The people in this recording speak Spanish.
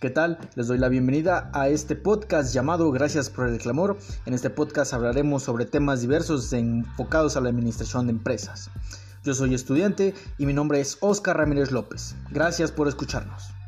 ¿Qué tal? Les doy la bienvenida a este podcast llamado Gracias por el Clamor. En este podcast hablaremos sobre temas diversos enfocados a la administración de empresas. Yo soy estudiante y mi nombre es Oscar Ramírez López. Gracias por escucharnos.